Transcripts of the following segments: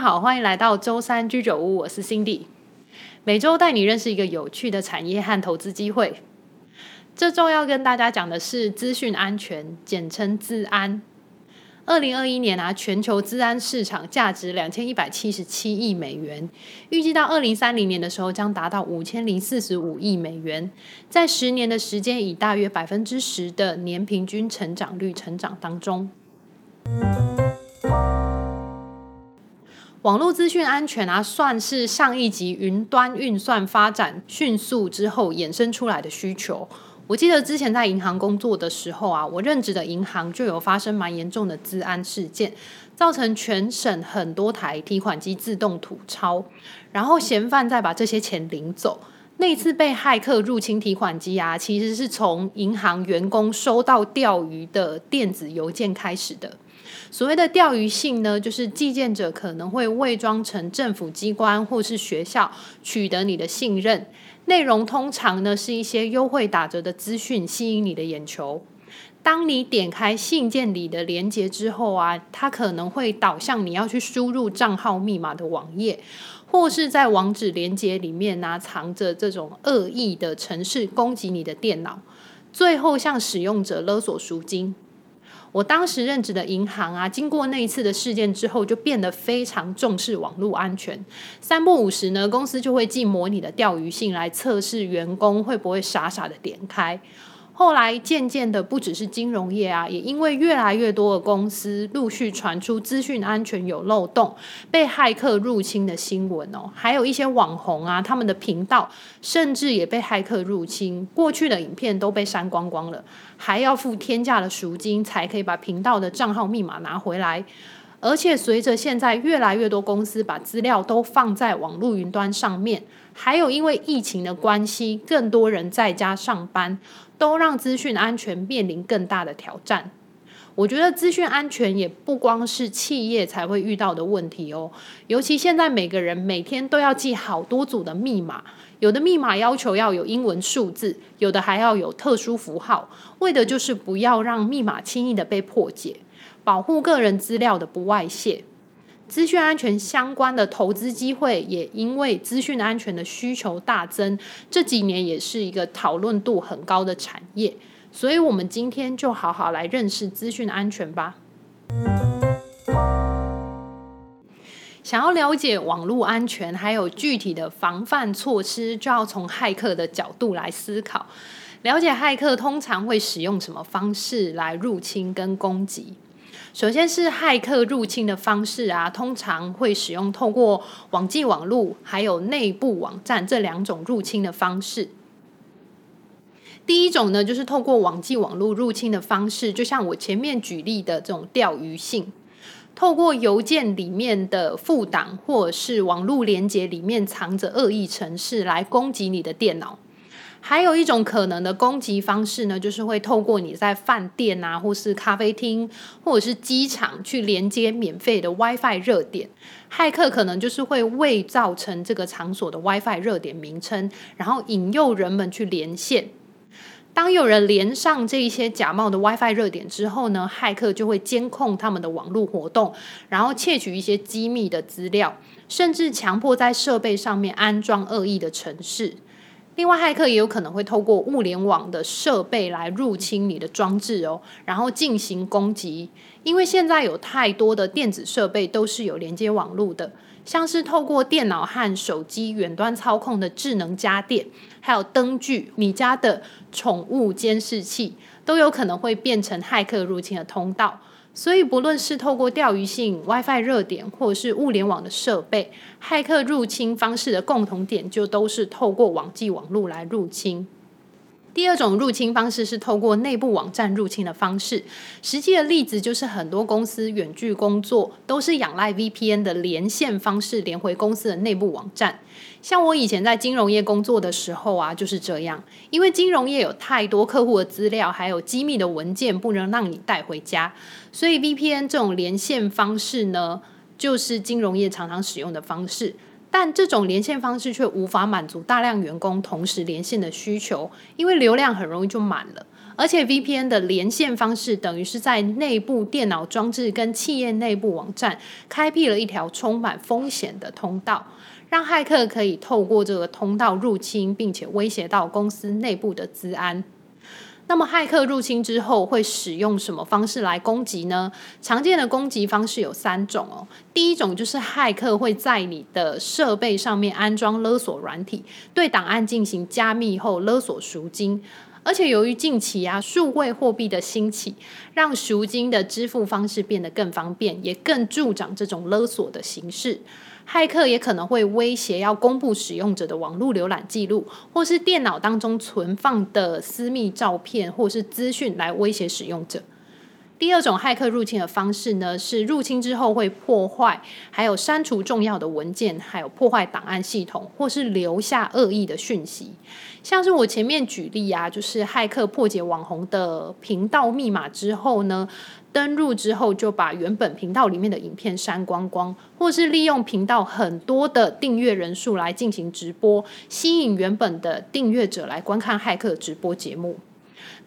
好，欢迎来到周三居酒屋，我是 Cindy，每周带你认识一个有趣的产业和投资机会。这周要跟大家讲的是资讯安全，简称资安。二零二一年啊，全球资安市场价值两千一百七十七亿美元，预计到二零三零年的时候将达到五千零四十五亿美元，在十年的时间以大约百分之十的年平均成长率成长当中。网络资讯安全啊，算是上一级云端运算发展迅速之后衍生出来的需求。我记得之前在银行工作的时候啊，我任职的银行就有发生蛮严重的资安事件，造成全省很多台提款机自动吐钞，然后嫌犯再把这些钱领走。那次被骇客入侵提款机啊，其实是从银行员工收到钓鱼的电子邮件开始的。所谓的钓鱼信呢，就是寄件者可能会伪装成政府机关或是学校，取得你的信任。内容通常呢是一些优惠打折的资讯，吸引你的眼球。当你点开信件里的连接之后啊，它可能会导向你要去输入账号密码的网页，或是在网址连接里面啊藏着这种恶意的程式攻击你的电脑，最后向使用者勒索赎金。我当时任职的银行啊，经过那一次的事件之后，就变得非常重视网络安全。三不五时呢，公司就会寄模拟的钓鱼信来测试员工会不会傻傻的点开。后来渐渐的，不只是金融业啊，也因为越来越多的公司陆续传出资讯安全有漏洞、被骇客入侵的新闻哦，还有一些网红啊，他们的频道甚至也被骇客入侵，过去的影片都被删光光了，还要付天价的赎金才可以把频道的账号密码拿回来。而且随着现在越来越多公司把资料都放在网络云端上面，还有因为疫情的关系，更多人在家上班。都让资讯安全面临更大的挑战。我觉得资讯安全也不光是企业才会遇到的问题哦，尤其现在每个人每天都要记好多组的密码，有的密码要求要有英文数字，有的还要有特殊符号，为的就是不要让密码轻易的被破解，保护个人资料的不外泄。资讯安全相关的投资机会也因为资讯安全的需求大增，这几年也是一个讨论度很高的产业。所以，我们今天就好好来认识资讯安全吧。想要了解网络安全，还有具体的防范措施，就要从骇客的角度来思考，了解骇客通常会使用什么方式来入侵跟攻击。首先是骇客入侵的方式啊，通常会使用透过网际网路还有内部网站这两种入侵的方式。第一种呢，就是透过网际网络入侵的方式，就像我前面举例的这种钓鱼信，透过邮件里面的附档或者是网络连接里面藏着恶意程式来攻击你的电脑。还有一种可能的攻击方式呢，就是会透过你在饭店啊，或是咖啡厅，或者是机场去连接免费的 WiFi 热点。骇客可能就是会伪造成这个场所的 WiFi 热点名称，然后引诱人们去连线。当有人连上这一些假冒的 WiFi 热点之后呢，骇客就会监控他们的网络活动，然后窃取一些机密的资料，甚至强迫在设备上面安装恶意的程式。另外，骇客也有可能会透过物联网的设备来入侵你的装置哦，然后进行攻击。因为现在有太多的电子设备都是有连接网络的，像是透过电脑和手机远端操控的智能家电，还有灯具、你家的宠物监视器，都有可能会变成骇客入侵的通道。所以，不论是透过钓鱼性、WiFi 热点，或者是物联网的设备，骇客入侵方式的共同点就都是透过网际网络来入侵。第二种入侵方式是透过内部网站入侵的方式。实际的例子就是很多公司远距工作都是仰赖 VPN 的连线方式连回公司的内部网站。像我以前在金融业工作的时候啊，就是这样。因为金融业有太多客户的资料，还有机密的文件不能让你带回家，所以 VPN 这种连线方式呢，就是金融业常常使用的方式。但这种连线方式却无法满足大量员工同时连线的需求，因为流量很容易就满了。而且 VPN 的连线方式等于是在内部电脑装置跟企业内部网站开辟了一条充满风险的通道，让骇客可以透过这个通道入侵，并且威胁到公司内部的资安。那么，骇客入侵之后会使用什么方式来攻击呢？常见的攻击方式有三种哦。第一种就是骇客会在你的设备上面安装勒索软体，对档案进行加密后勒索赎金。而且，由于近期啊数位货币的兴起，让赎金的支付方式变得更方便，也更助长这种勒索的形式。骇客也可能会威胁要公布使用者的网络浏览记录，或是电脑当中存放的私密照片，或是资讯来威胁使用者。第二种骇客入侵的方式呢，是入侵之后会破坏，还有删除重要的文件，还有破坏档案系统，或是留下恶意的讯息。像是我前面举例啊，就是骇客破解网红的频道密码之后呢，登入之后就把原本频道里面的影片删光光，或是利用频道很多的订阅人数来进行直播，吸引原本的订阅者来观看骇客直播节目。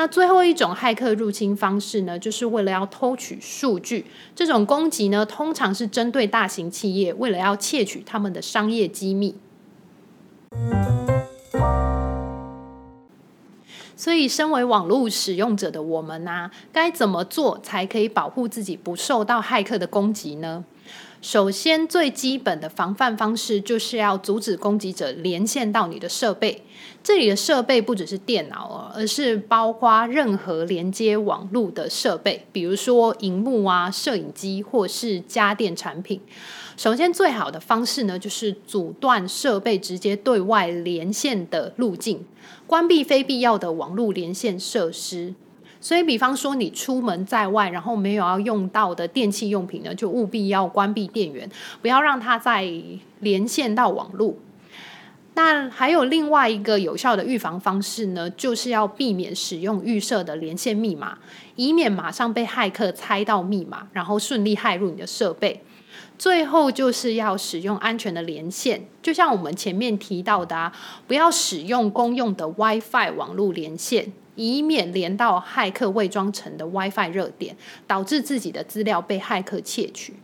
那最后一种骇客入侵方式呢，就是为了要偷取数据。这种攻击呢，通常是针对大型企业，为了要窃取他们的商业机密。所以，身为网络使用者的我们啊，该怎么做才可以保护自己不受到骇客的攻击呢？首先，最基本的防范方式就是要阻止攻击者连线到你的设备。这里的设备不只是电脑哦，而是包括任何连接网络的设备，比如说荧幕啊、摄影机或是家电产品。首先，最好的方式呢，就是阻断设备直接对外连线的路径，关闭非必要的网络连线设施。所以，比方说你出门在外，然后没有要用到的电器用品呢，就务必要关闭电源，不要让它再连线到网络。那还有另外一个有效的预防方式呢，就是要避免使用预设的连线密码，以免马上被骇客猜到密码，然后顺利骇入你的设备。最后就是要使用安全的连线，就像我们前面提到的啊，不要使用公用的 WiFi 网络连线。以免连到骇客伪装成的 WiFi 热点，导致自己的资料被骇客窃取。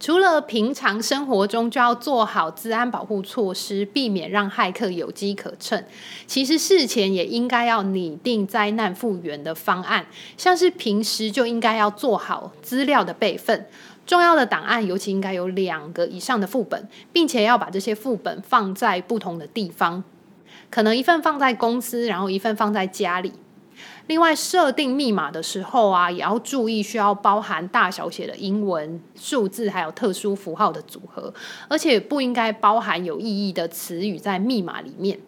除了平常生活中就要做好资安保护措施，避免让骇客有机可乘。其实事前也应该要拟定灾难复原的方案，像是平时就应该要做好资料的备份，重要的档案尤其应该有两个以上的副本，并且要把这些副本放在不同的地方。可能一份放在公司，然后一份放在家里。另外，设定密码的时候啊，也要注意需要包含大小写的英文、数字，还有特殊符号的组合，而且不应该包含有意义的词语在密码里面。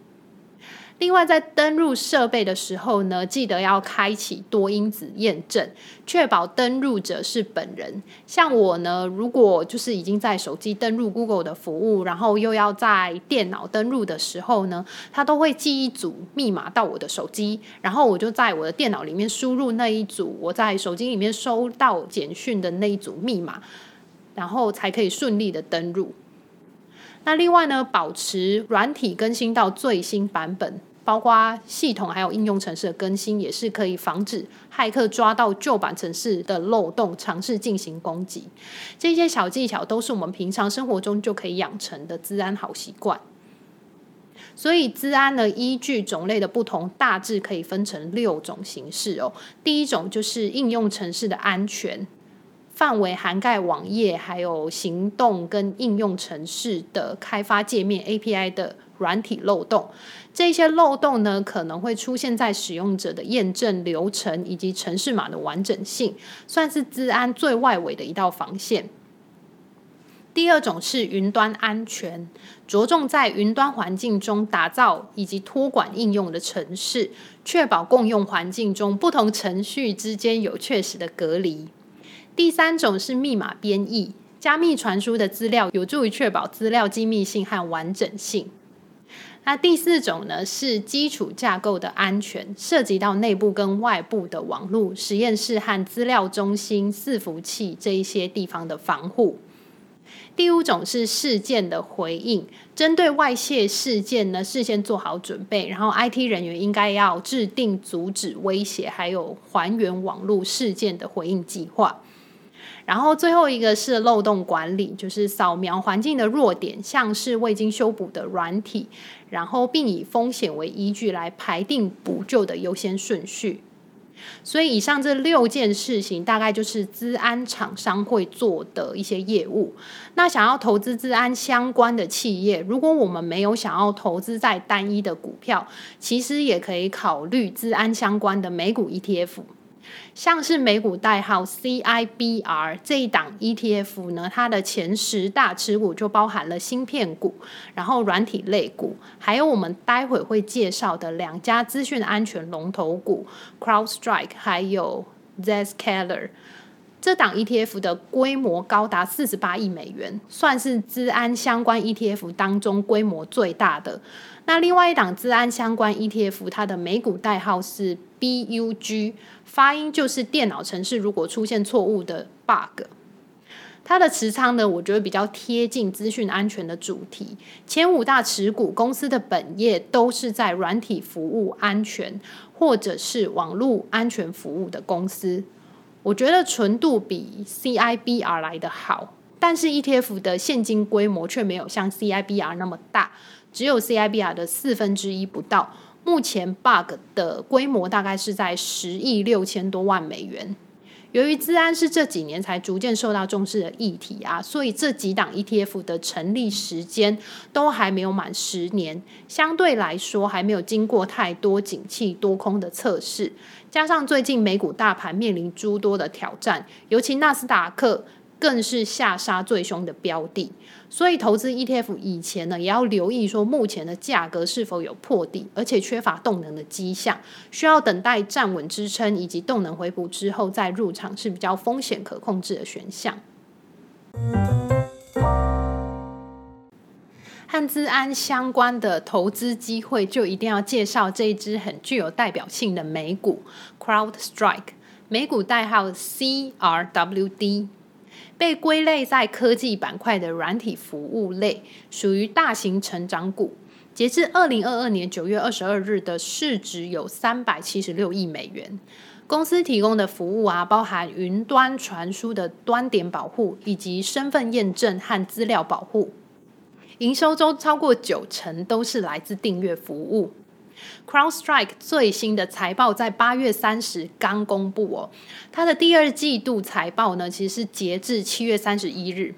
另外，在登入设备的时候呢，记得要开启多因子验证，确保登入者是本人。像我呢，如果就是已经在手机登入 Google 的服务，然后又要在电脑登入的时候呢，它都会寄一组密码到我的手机，然后我就在我的电脑里面输入那一组我在手机里面收到简讯的那一组密码，然后才可以顺利的登入。那另外呢，保持软体更新到最新版本。包括系统还有应用程式的更新，也是可以防止骇客抓到旧版程式的漏洞，尝试进行攻击。这些小技巧都是我们平常生活中就可以养成的资安好习惯。所以，资安呢，依据种类的不同，大致可以分成六种形式哦。第一种就是应用程式的安全，范围涵盖网页，还有行动跟应用程式的开发界面 API 的软体漏洞。这些漏洞呢，可能会出现在使用者的验证流程以及程式码的完整性，算是资安最外围的一道防线。第二种是云端安全，着重在云端环境中打造以及托管应用的程式，确保共用环境中不同程序之间有确实的隔离。第三种是密码编译，加密传输的资料有助于确保资料机密性和完整性。那第四种呢，是基础架构的安全，涉及到内部跟外部的网络、实验室和资料中心、伺服器这一些地方的防护。第五种是事件的回应，针对外泄事件呢，事先做好准备，然后 IT 人员应该要制定阻止威胁，还有还原网络事件的回应计划。然后最后一个是漏洞管理，就是扫描环境的弱点，像是未经修补的软体，然后并以风险为依据来排定补救的优先顺序。所以以上这六件事情，大概就是资安厂商会做的一些业务。那想要投资资安相关的企业，如果我们没有想要投资在单一的股票，其实也可以考虑资安相关的美股 ETF。像是美股代号 CIBR 这一档 ETF 呢，它的前十大持股就包含了芯片股，然后软体类股，还有我们待会会介绍的两家资讯安全龙头股 CrowdStrike 还有 Zscaler。这档 ETF 的规模高达四十八亿美元，算是资安相关 ETF 当中规模最大的。那另外一档资安相关 ETF，它的美股代号是 BUG，发音就是电脑程式如果出现错误的 bug。它的持仓呢，我觉得比较贴近资讯安全的主题。前五大持股公司的本业都是在软体服务安全或者是网络安全服务的公司。我觉得纯度比 CIBR 来的好，但是 ETF 的现金规模却没有像 CIBR 那么大，只有 CIBR 的四分之一不到。目前 Bug 的规模大概是在十亿六千多万美元。由于资安是这几年才逐渐受到重视的议题啊，所以这几档 ETF 的成立时间都还没有满十年，相对来说还没有经过太多景气多空的测试。加上最近美股大盘面临诸多的挑战，尤其纳斯达克更是下杀最凶的标的。所以投资 ETF 以前呢，也要留意说目前的价格是否有破底，而且缺乏动能的迹象，需要等待站稳支撑以及动能回补之后再入场是比较风险可控制的选项。和资安相关的投资机会，就一定要介绍这一支很具有代表性的美股 CrowdStrike，美股代号 CRWD。被归类在科技板块的软体服务类，属于大型成长股。截至二零二二年九月二十二日的市值有三百七十六亿美元。公司提供的服务啊，包含云端传输的端点保护，以及身份验证和资料保护。营收中超过九成都是来自订阅服务。CrowdStrike 最新的财报在八月三十刚公布哦，它的第二季度财报呢，其实是截至七月三十一日。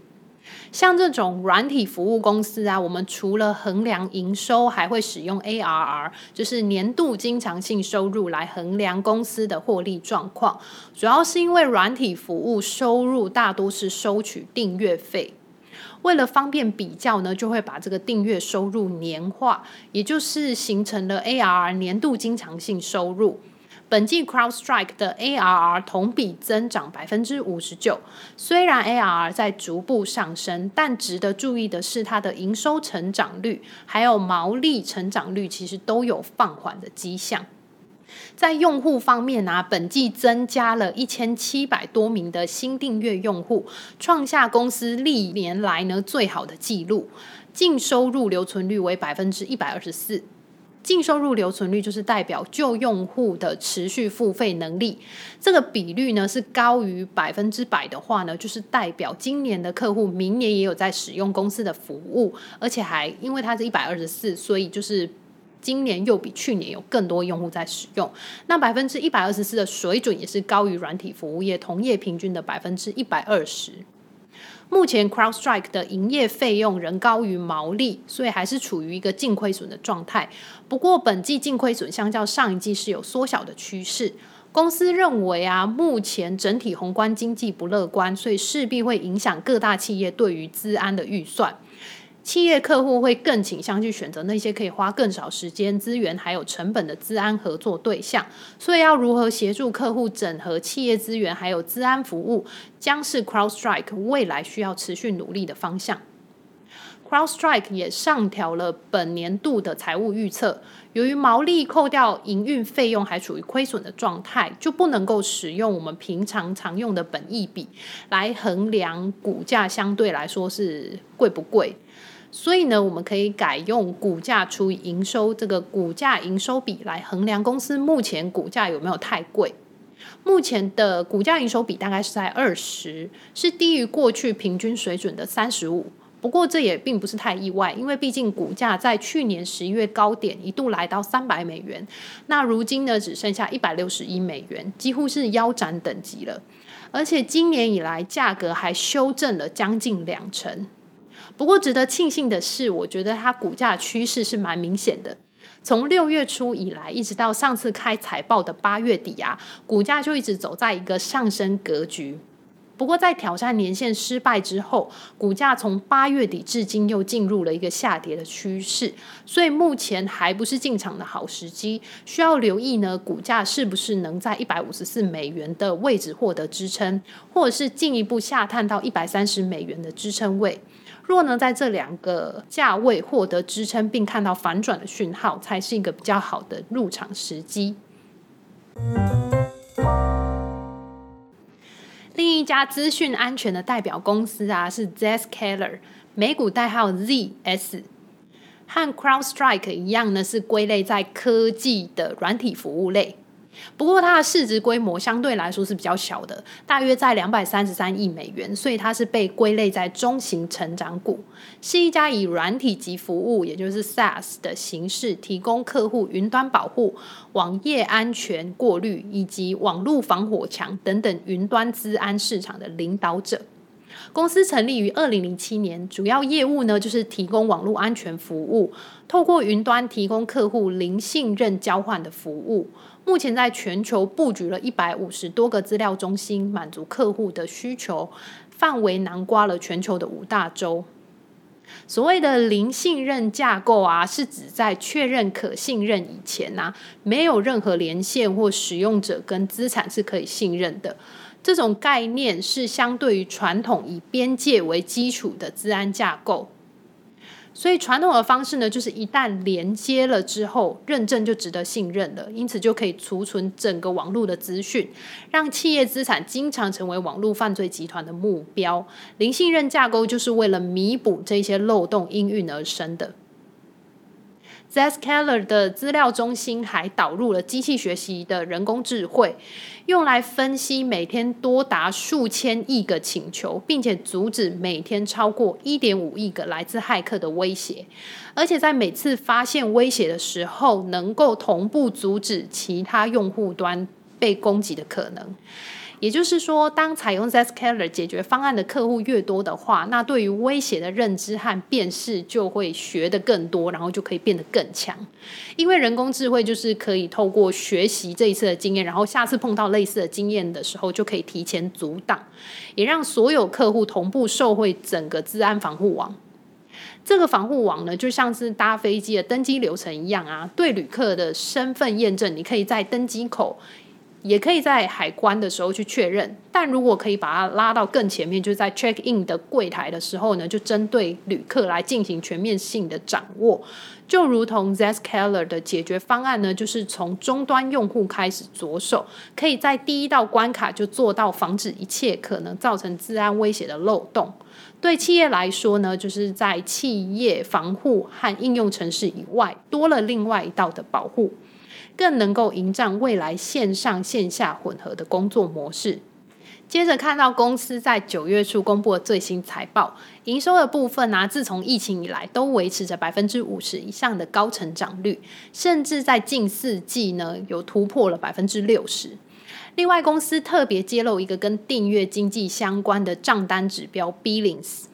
像这种软体服务公司啊，我们除了衡量营收，还会使用 ARR，就是年度经常性收入来衡量公司的获利状况。主要是因为软体服务收入大多是收取订阅费。为了方便比较呢，就会把这个订阅收入年化，也就是形成了 ARR 年度经常性收入。本季 CrowdStrike 的 ARR 同比增长百分之五十九，虽然 ARR 在逐步上升，但值得注意的是，它的营收成长率还有毛利成长率其实都有放缓的迹象。在用户方面啊，本季增加了一千七百多名的新订阅用户，创下公司历年来呢最好的记录。净收入留存率为百分之一百二十四。净收入留存率就是代表旧用户的持续付费能力，这个比率呢是高于百分之百的话呢，就是代表今年的客户明年也有在使用公司的服务，而且还因为它是一百二十四，所以就是。今年又比去年有更多用户在使用，那百分之一百二十四的水准也是高于软体服务业同业平均的百分之一百二十。目前 CrowdStrike 的营业费用仍高于毛利，所以还是处于一个净亏损的状态。不过本季净亏损相较上一季是有缩小的趋势。公司认为啊，目前整体宏观经济不乐观，所以势必会影响各大企业对于资安的预算。企业客户会更倾向去选择那些可以花更少时间、资源还有成本的资安合作对象，所以要如何协助客户整合企业资源还有资安服务，将是 CrowdStrike 未来需要持续努力的方向。CrowdStrike 也上调了本年度的财务预测。由于毛利扣掉营运费用还处于亏损的状态，就不能够使用我们平常常用的本益比来衡量股价相对来说是贵不贵。所以呢，我们可以改用股价除以营收这个股价营收比来衡量公司目前股价有没有太贵。目前的股价营收比大概是在二十，是低于过去平均水准的三十五。不过这也并不是太意外，因为毕竟股价在去年十一月高点一度来到三百美元，那如今呢只剩下一百六十一美元，几乎是腰斩等级了。而且今年以来价格还修正了将近两成。不过值得庆幸的是，我觉得它股价趋势是蛮明显的，从六月初以来一直到上次开财报的八月底啊，股价就一直走在一个上升格局。不过，在挑战年线失败之后，股价从八月底至今又进入了一个下跌的趋势，所以目前还不是进场的好时机，需要留意呢，股价是不是能在一百五十四美元的位置获得支撑，或者是进一步下探到一百三十美元的支撑位。若能在这两个价位获得支撑，并看到反转的讯号，才是一个比较好的入场时机。另一家资讯安全的代表公司啊，是 Zscaler，美股代号 ZS，和 CrowdStrike 一样呢，是归类在科技的软体服务类。不过它的市值规模相对来说是比较小的，大约在两百三十三亿美元，所以它是被归类在中型成长股，是一家以软体及服务，也就是 SaaS 的形式，提供客户云端保护、网页安全过滤以及网络防火墙等等云端资安市场的领导者。公司成立于二零零七年，主要业务呢就是提供网络安全服务，透过云端提供客户零信任交换的服务。目前在全球布局了一百五十多个资料中心，满足客户的需求，范围囊括了全球的五大洲。所谓的零信任架构啊，是指在确认可信任以前啊，没有任何连线或使用者跟资产是可以信任的。这种概念是相对于传统以边界为基础的治安架构。所以传统的方式呢，就是一旦连接了之后，认证就值得信任了，因此就可以储存整个网络的资讯，让企业资产经常成为网络犯罪集团的目标。零信任架构就是为了弥补这些漏洞应运而生的。Zscaler 的资料中心还导入了机器学习的人工智慧，用来分析每天多达数千亿个请求，并且阻止每天超过一点五亿个来自骇客的威胁，而且在每次发现威胁的时候，能够同步阻止其他用户端被攻击的可能。也就是说，当采用 Zscaler 解决方案的客户越多的话，那对于威胁的认知和辨识就会学得更多，然后就可以变得更强。因为人工智慧就是可以透过学习这一次的经验，然后下次碰到类似的经验的时候，就可以提前阻挡，也让所有客户同步受惠整个治安防护网。这个防护网呢，就像是搭飞机的登机流程一样啊，对旅客的身份验证，你可以在登机口。也可以在海关的时候去确认，但如果可以把它拉到更前面，就是在 check in 的柜台的时候呢，就针对旅客来进行全面性的掌握。就如同 Zscaler 的解决方案呢，就是从终端用户开始着手，可以在第一道关卡就做到防止一切可能造成治安威胁的漏洞。对企业来说呢，就是在企业防护和应用程式以外，多了另外一道的保护。更能够迎战未来线上线下混合的工作模式。接着看到公司在九月初公布的最新财报，营收的部分呢、自从疫情以来都维持着百分之五十以上的高成长率，甚至在近四季呢有突破了百分之六十。另外，公司特别揭露一个跟订阅经济相关的账单指标 Billings。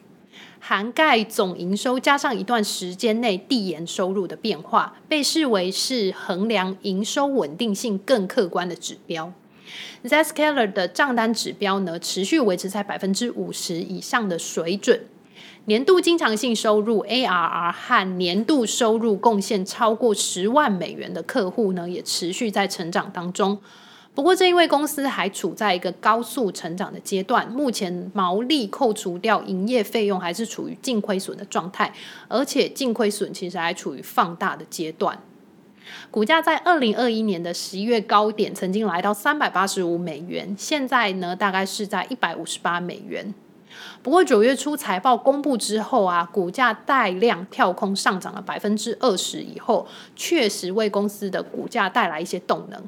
涵盖总营收加上一段时间内递延收入的变化，被视为是衡量营收稳定性更客观的指标。Zscaler 的账单指标呢，持续维持在百分之五十以上的水准。年度经常性收入 ARR 和年度收入贡献超过十万美元的客户呢，也持续在成长当中。不过，正因为公司还处在一个高速成长的阶段，目前毛利扣除掉营业费用还是处于净亏损的状态，而且净亏损其实还处于放大的阶段。股价在二零二一年的十一月高点曾经来到三百八十五美元，现在呢大概是在一百五十八美元。不过九月初财报公布之后啊，股价带量跳空上涨了百分之二十以后，确实为公司的股价带来一些动能。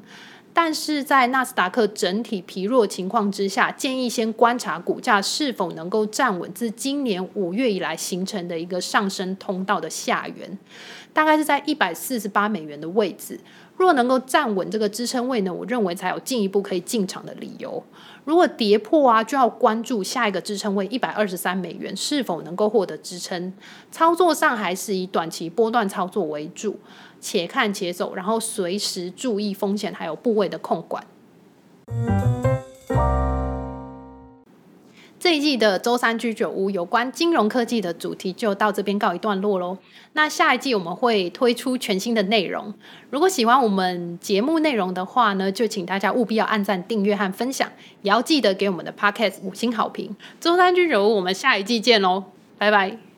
但是在纳斯达克整体疲弱情况之下，建议先观察股价是否能够站稳自今年五月以来形成的一个上升通道的下缘，大概是在一百四十八美元的位置。若能够站稳这个支撑位呢，我认为才有进一步可以进场的理由。如果跌破啊，就要关注下一个支撑位一百二十三美元是否能够获得支撑。操作上还是以短期波段操作为主。且看且走，然后随时注意风险，还有部位的控管。这一季的周三居酒屋有关金融科技的主题就到这边告一段落喽。那下一季我们会推出全新的内容。如果喜欢我们节目内容的话呢，就请大家务必要按赞、订阅和分享，也要记得给我们的 Podcast 五星好评。周三居酒屋，我们下一季见喽，拜拜。